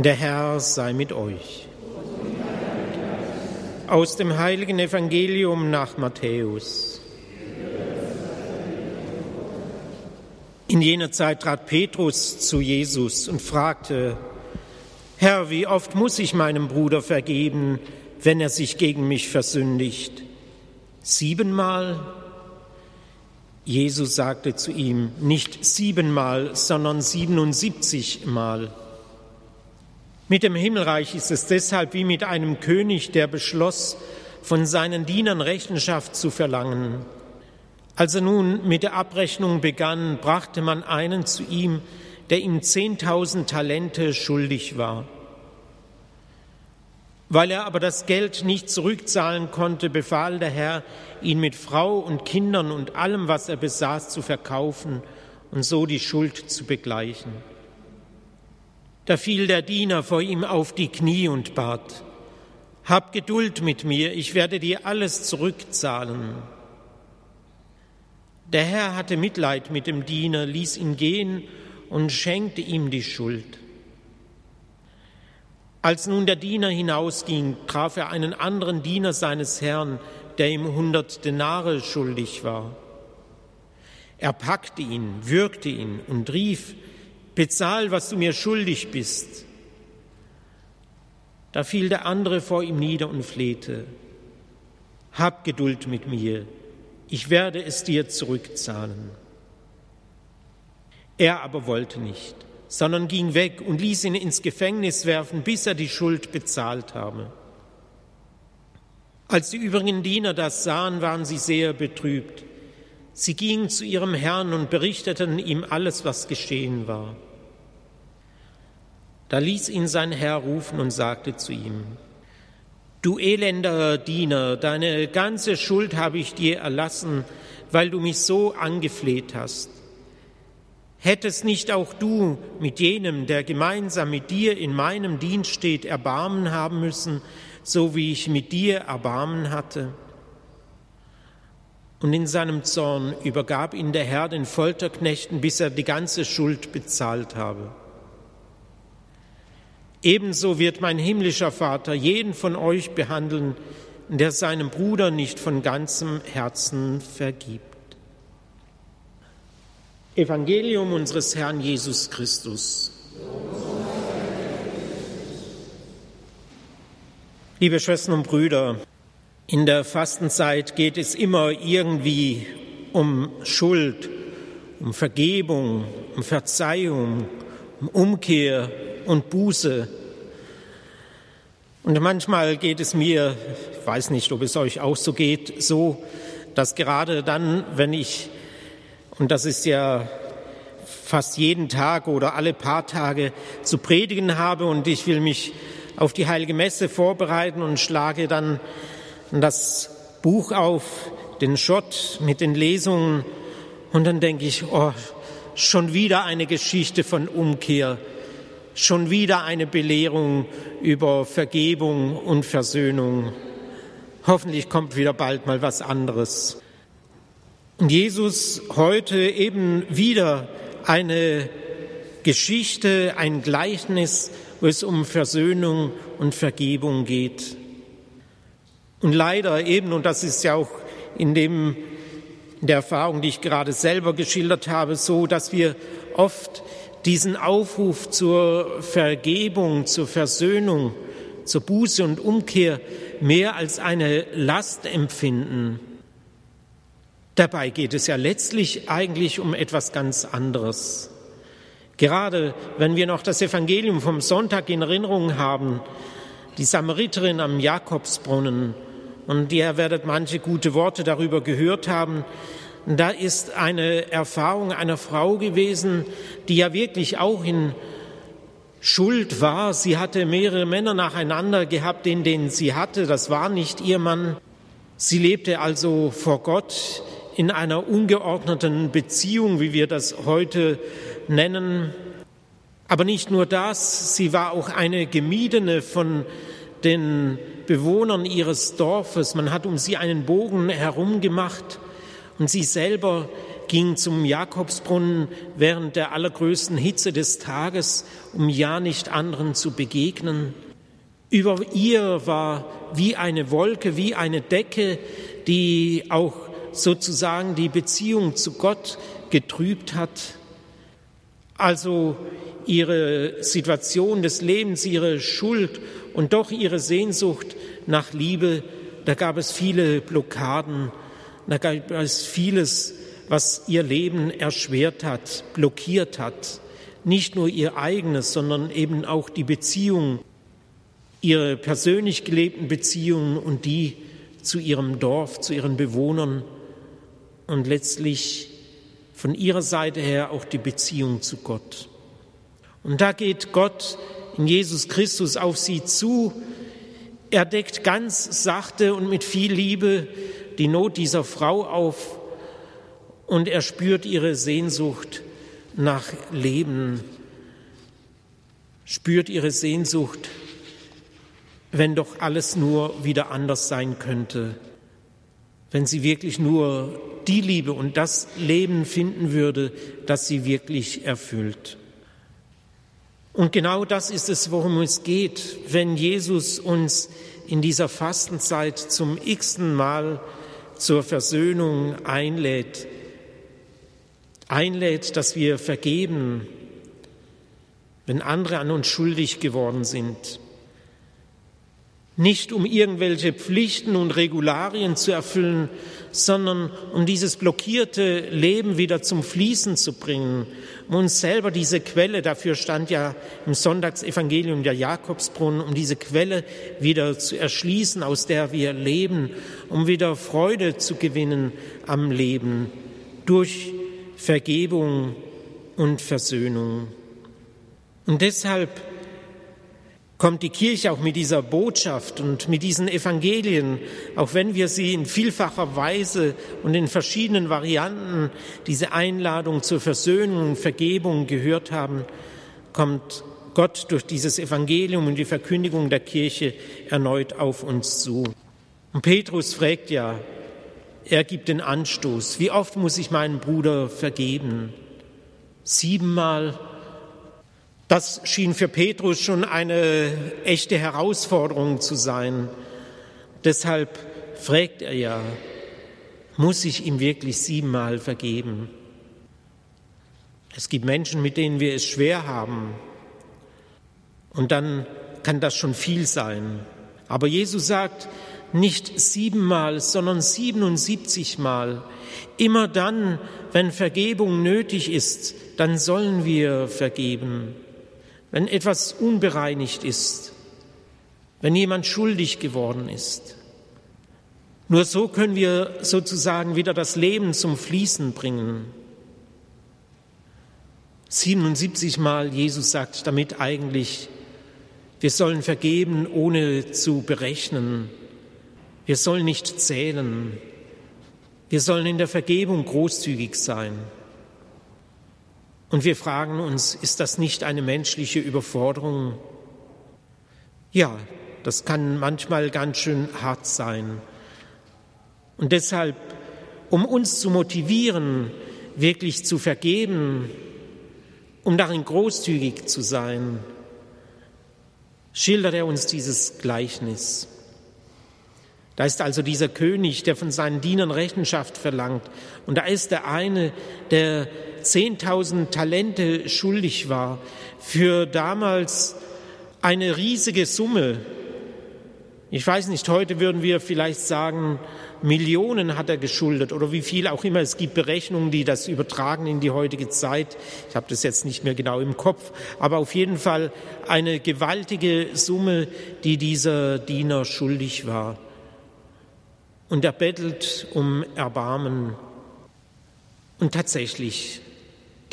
Der Herr sei mit euch. Aus dem heiligen Evangelium nach Matthäus. In jener Zeit trat Petrus zu Jesus und fragte, Herr, wie oft muss ich meinem Bruder vergeben, wenn er sich gegen mich versündigt? Siebenmal? Jesus sagte zu ihm, nicht siebenmal, sondern siebenundsiebzigmal. Mit dem Himmelreich ist es deshalb wie mit einem König, der beschloss, von seinen Dienern Rechenschaft zu verlangen. Als er nun mit der Abrechnung begann, brachte man einen zu ihm, der ihm zehntausend Talente schuldig war. Weil er aber das Geld nicht zurückzahlen konnte, befahl der Herr, ihn mit Frau und Kindern und allem, was er besaß, zu verkaufen und so die Schuld zu begleichen. Da fiel der Diener vor ihm auf die Knie und bat, Hab Geduld mit mir, ich werde dir alles zurückzahlen. Der Herr hatte Mitleid mit dem Diener, ließ ihn gehen und schenkte ihm die Schuld. Als nun der Diener hinausging, traf er einen anderen Diener seines Herrn, der ihm hundert Denare schuldig war. Er packte ihn, würgte ihn und rief, bezahl, was du mir schuldig bist. Da fiel der andere vor ihm nieder und flehte, hab Geduld mit mir, ich werde es dir zurückzahlen. Er aber wollte nicht, sondern ging weg und ließ ihn ins Gefängnis werfen, bis er die Schuld bezahlt habe. Als die übrigen Diener das sahen, waren sie sehr betrübt. Sie gingen zu ihrem Herrn und berichteten ihm alles, was geschehen war. Da ließ ihn sein Herr rufen und sagte zu ihm, Du elender Diener, deine ganze Schuld habe ich dir erlassen, weil du mich so angefleht hast. Hättest nicht auch du mit jenem, der gemeinsam mit dir in meinem Dienst steht, Erbarmen haben müssen, so wie ich mit dir Erbarmen hatte? Und in seinem Zorn übergab ihn der Herr den Folterknechten, bis er die ganze Schuld bezahlt habe. Ebenso wird mein himmlischer Vater jeden von euch behandeln, der seinem Bruder nicht von ganzem Herzen vergibt. Evangelium unseres Herrn Jesus Christus. Liebe Schwestern und Brüder, in der Fastenzeit geht es immer irgendwie um Schuld, um Vergebung, um Verzeihung, um Umkehr, und Buße. Und manchmal geht es mir, ich weiß nicht, ob es euch auch so geht, so, dass gerade dann, wenn ich, und das ist ja fast jeden Tag oder alle paar Tage zu predigen habe und ich will mich auf die heilige Messe vorbereiten und schlage dann das Buch auf, den Schott mit den Lesungen und dann denke ich, oh, schon wieder eine Geschichte von Umkehr schon wieder eine Belehrung über Vergebung und Versöhnung. Hoffentlich kommt wieder bald mal was anderes. Und Jesus heute eben wieder eine Geschichte, ein Gleichnis, wo es um Versöhnung und Vergebung geht. Und leider eben, und das ist ja auch in dem, in der Erfahrung, die ich gerade selber geschildert habe, so, dass wir oft diesen Aufruf zur Vergebung, zur Versöhnung, zur Buße und Umkehr mehr als eine Last empfinden. Dabei geht es ja letztlich eigentlich um etwas ganz anderes. Gerade wenn wir noch das Evangelium vom Sonntag in Erinnerung haben, die Samariterin am Jakobsbrunnen, und ihr werdet manche gute Worte darüber gehört haben, da ist eine Erfahrung einer Frau gewesen, die ja wirklich auch in Schuld war. Sie hatte mehrere Männer nacheinander gehabt, den, den sie hatte. Das war nicht ihr Mann. Sie lebte also vor Gott in einer ungeordneten Beziehung, wie wir das heute nennen. Aber nicht nur das, sie war auch eine Gemiedene von den Bewohnern ihres Dorfes. Man hat um sie einen Bogen herum gemacht. Und sie selber ging zum Jakobsbrunnen während der allergrößten Hitze des Tages, um ja nicht anderen zu begegnen. Über ihr war wie eine Wolke, wie eine Decke, die auch sozusagen die Beziehung zu Gott getrübt hat. Also ihre Situation des Lebens, ihre Schuld und doch ihre Sehnsucht nach Liebe, da gab es viele Blockaden, da gab es vieles, was ihr Leben erschwert hat, blockiert hat. Nicht nur ihr eigenes, sondern eben auch die Beziehung, ihre persönlich gelebten Beziehungen und die zu ihrem Dorf, zu ihren Bewohnern und letztlich von ihrer Seite her auch die Beziehung zu Gott. Und da geht Gott in Jesus Christus auf sie zu. Er deckt ganz sachte und mit viel Liebe die Not dieser Frau auf und er spürt ihre Sehnsucht nach Leben, spürt ihre Sehnsucht, wenn doch alles nur wieder anders sein könnte, wenn sie wirklich nur die Liebe und das Leben finden würde, das sie wirklich erfüllt. Und genau das ist es, worum es geht, wenn Jesus uns in dieser Fastenzeit zum x-ten Mal zur Versöhnung einlädt. Einlädt, dass wir vergeben, wenn andere an uns schuldig geworden sind nicht um irgendwelche Pflichten und Regularien zu erfüllen, sondern um dieses blockierte Leben wieder zum Fließen zu bringen, um uns selber diese Quelle, dafür stand ja im Sonntagsevangelium der Jakobsbrunnen, um diese Quelle wieder zu erschließen, aus der wir leben, um wieder Freude zu gewinnen am Leben durch Vergebung und Versöhnung. Und deshalb kommt die Kirche auch mit dieser Botschaft und mit diesen Evangelien, auch wenn wir sie in vielfacher Weise und in verschiedenen Varianten, diese Einladung zur Versöhnung und Vergebung gehört haben, kommt Gott durch dieses Evangelium und die Verkündigung der Kirche erneut auf uns zu. Und Petrus fragt ja, er gibt den Anstoß, wie oft muss ich meinen Bruder vergeben? Siebenmal das schien für Petrus schon eine echte Herausforderung zu sein. Deshalb fragt er ja, muss ich ihm wirklich siebenmal vergeben? Es gibt Menschen, mit denen wir es schwer haben. Und dann kann das schon viel sein. Aber Jesus sagt nicht siebenmal, sondern siebenundsiebzigmal. Immer dann, wenn Vergebung nötig ist, dann sollen wir vergeben wenn etwas unbereinigt ist, wenn jemand schuldig geworden ist. Nur so können wir sozusagen wieder das Leben zum Fließen bringen. 77 Mal Jesus sagt damit eigentlich, wir sollen vergeben, ohne zu berechnen. Wir sollen nicht zählen. Wir sollen in der Vergebung großzügig sein. Und wir fragen uns, ist das nicht eine menschliche Überforderung? Ja, das kann manchmal ganz schön hart sein. Und deshalb, um uns zu motivieren, wirklich zu vergeben, um darin großzügig zu sein, schildert er uns dieses Gleichnis. Da ist also dieser König, der von seinen Dienern Rechenschaft verlangt. Und da ist der eine, der 10.000 Talente schuldig war, für damals eine riesige Summe. Ich weiß nicht, heute würden wir vielleicht sagen, Millionen hat er geschuldet oder wie viel auch immer. Es gibt Berechnungen, die das übertragen in die heutige Zeit. Ich habe das jetzt nicht mehr genau im Kopf, aber auf jeden Fall eine gewaltige Summe, die dieser Diener schuldig war. Und er bettelt um Erbarmen. Und tatsächlich,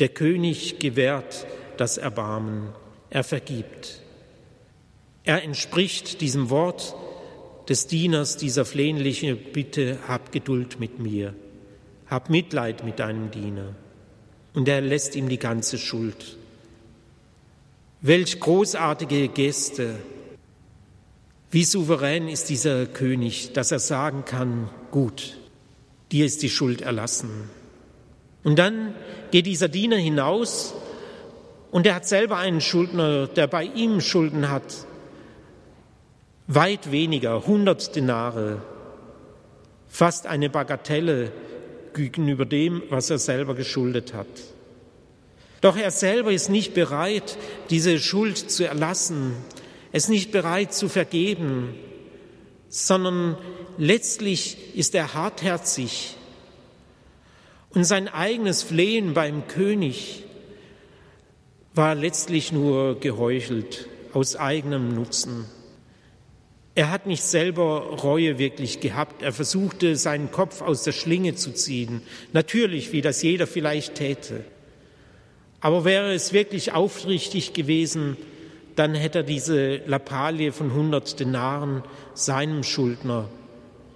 der König gewährt das Erbarmen, er vergibt. Er entspricht diesem Wort des Dieners, dieser flehentlichen Bitte, hab Geduld mit mir, hab Mitleid mit deinem Diener. Und er lässt ihm die ganze Schuld. Welch großartige Geste, wie souverän ist dieser König, dass er sagen kann, gut, dir ist die Schuld erlassen. Und dann geht dieser Diener hinaus und er hat selber einen Schuldner, der bei ihm Schulden hat. Weit weniger, 100 Denare, fast eine Bagatelle gegenüber dem, was er selber geschuldet hat. Doch er selber ist nicht bereit, diese Schuld zu erlassen, er ist nicht bereit zu vergeben, sondern letztlich ist er hartherzig und sein eigenes Flehen beim König war letztlich nur geheuchelt aus eigenem Nutzen. Er hat nicht selber Reue wirklich gehabt. Er versuchte, seinen Kopf aus der Schlinge zu ziehen. Natürlich, wie das jeder vielleicht täte. Aber wäre es wirklich aufrichtig gewesen, dann hätte er diese Lappalie von 100 Denaren seinem Schuldner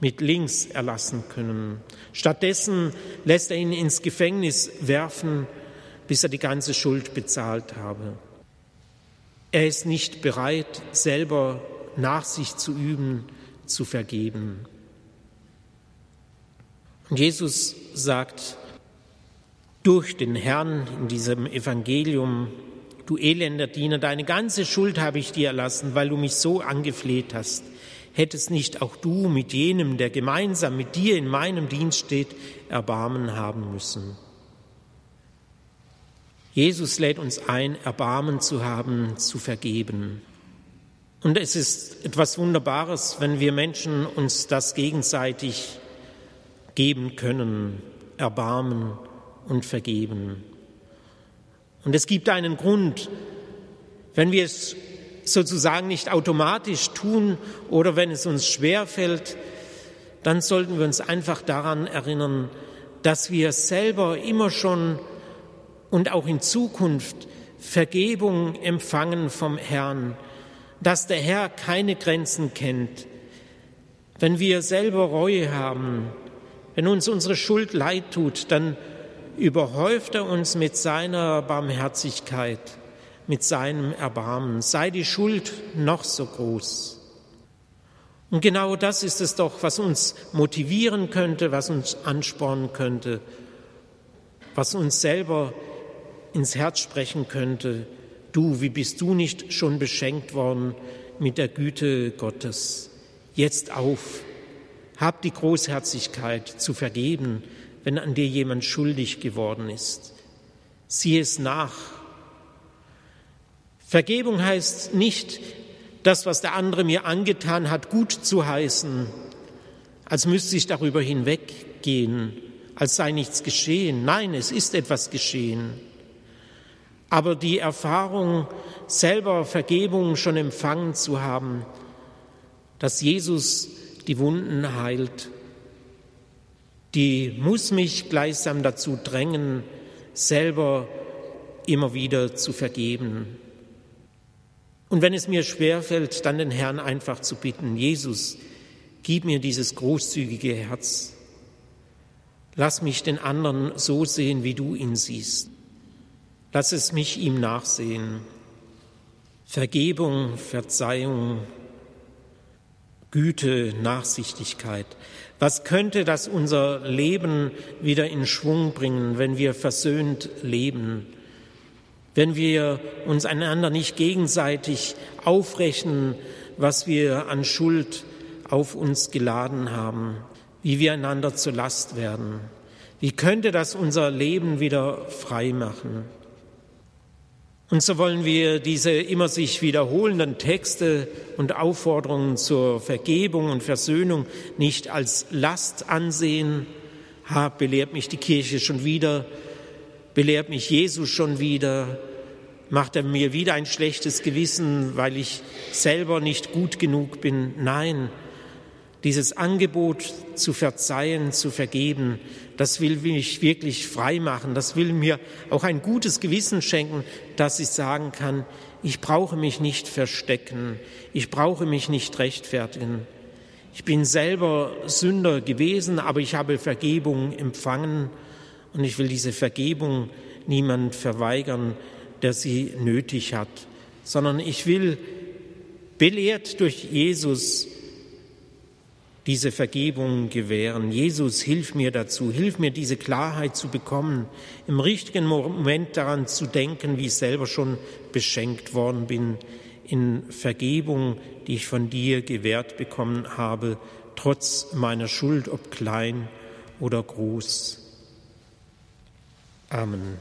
mit links erlassen können. Stattdessen lässt er ihn ins Gefängnis werfen, bis er die ganze Schuld bezahlt habe. Er ist nicht bereit, selber Nachsicht zu üben, zu vergeben. Und Jesus sagt durch den Herrn in diesem Evangelium, du elender Diener, deine ganze Schuld habe ich dir erlassen, weil du mich so angefleht hast. Hättest nicht auch du mit jenem, der gemeinsam mit dir in meinem Dienst steht, Erbarmen haben müssen. Jesus lädt uns ein, Erbarmen zu haben, zu vergeben. Und es ist etwas Wunderbares, wenn wir Menschen uns das gegenseitig geben können, erbarmen und vergeben. Und es gibt einen Grund, wenn wir es sozusagen nicht automatisch tun oder wenn es uns schwer fällt, dann sollten wir uns einfach daran erinnern, dass wir selber immer schon und auch in Zukunft Vergebung empfangen vom Herrn, dass der Herr keine Grenzen kennt. Wenn wir selber Reue haben, wenn uns unsere Schuld leid tut, dann überhäuft er uns mit seiner Barmherzigkeit, mit seinem Erbarmen, sei die Schuld noch so groß. Und genau das ist es doch, was uns motivieren könnte, was uns anspornen könnte, was uns selber ins Herz sprechen könnte, Du, wie bist du nicht schon beschenkt worden mit der Güte Gottes? Jetzt auf, hab die Großherzigkeit zu vergeben, wenn an dir jemand schuldig geworden ist. Sieh es nach. Vergebung heißt nicht, das, was der andere mir angetan hat, gut zu heißen, als müsste ich darüber hinweggehen, als sei nichts geschehen. Nein, es ist etwas geschehen. Aber die Erfahrung, selber Vergebung schon empfangen zu haben, dass Jesus die Wunden heilt, die muss mich gleichsam dazu drängen, selber immer wieder zu vergeben. Und wenn es mir schwerfällt, dann den Herrn einfach zu bitten, Jesus, gib mir dieses großzügige Herz. Lass mich den anderen so sehen, wie du ihn siehst. Lass es mich ihm nachsehen. Vergebung, Verzeihung, Güte, Nachsichtigkeit. Was könnte das unser Leben wieder in Schwung bringen, wenn wir versöhnt leben? Wenn wir uns einander nicht gegenseitig aufrechnen, was wir an Schuld auf uns geladen haben, wie wir einander zur Last werden? Wie könnte das unser Leben wieder frei machen? Und so wollen wir diese immer sich wiederholenden Texte und Aufforderungen zur Vergebung und Versöhnung nicht als Last ansehen. Ha, belehrt mich die Kirche schon wieder, belehrt mich Jesus schon wieder, macht er mir wieder ein schlechtes Gewissen, weil ich selber nicht gut genug bin. Nein, dieses Angebot zu verzeihen, zu vergeben, das will mich wirklich frei machen. Das will mir auch ein gutes Gewissen schenken, dass ich sagen kann, ich brauche mich nicht verstecken, ich brauche mich nicht rechtfertigen. Ich bin selber Sünder gewesen, aber ich habe Vergebung empfangen und ich will diese Vergebung niemand verweigern, der sie nötig hat, sondern ich will belehrt durch Jesus diese Vergebung gewähren. Jesus, hilf mir dazu, hilf mir diese Klarheit zu bekommen, im richtigen Moment daran zu denken, wie ich selber schon beschenkt worden bin, in Vergebung, die ich von dir gewährt bekommen habe, trotz meiner Schuld, ob klein oder groß. Amen.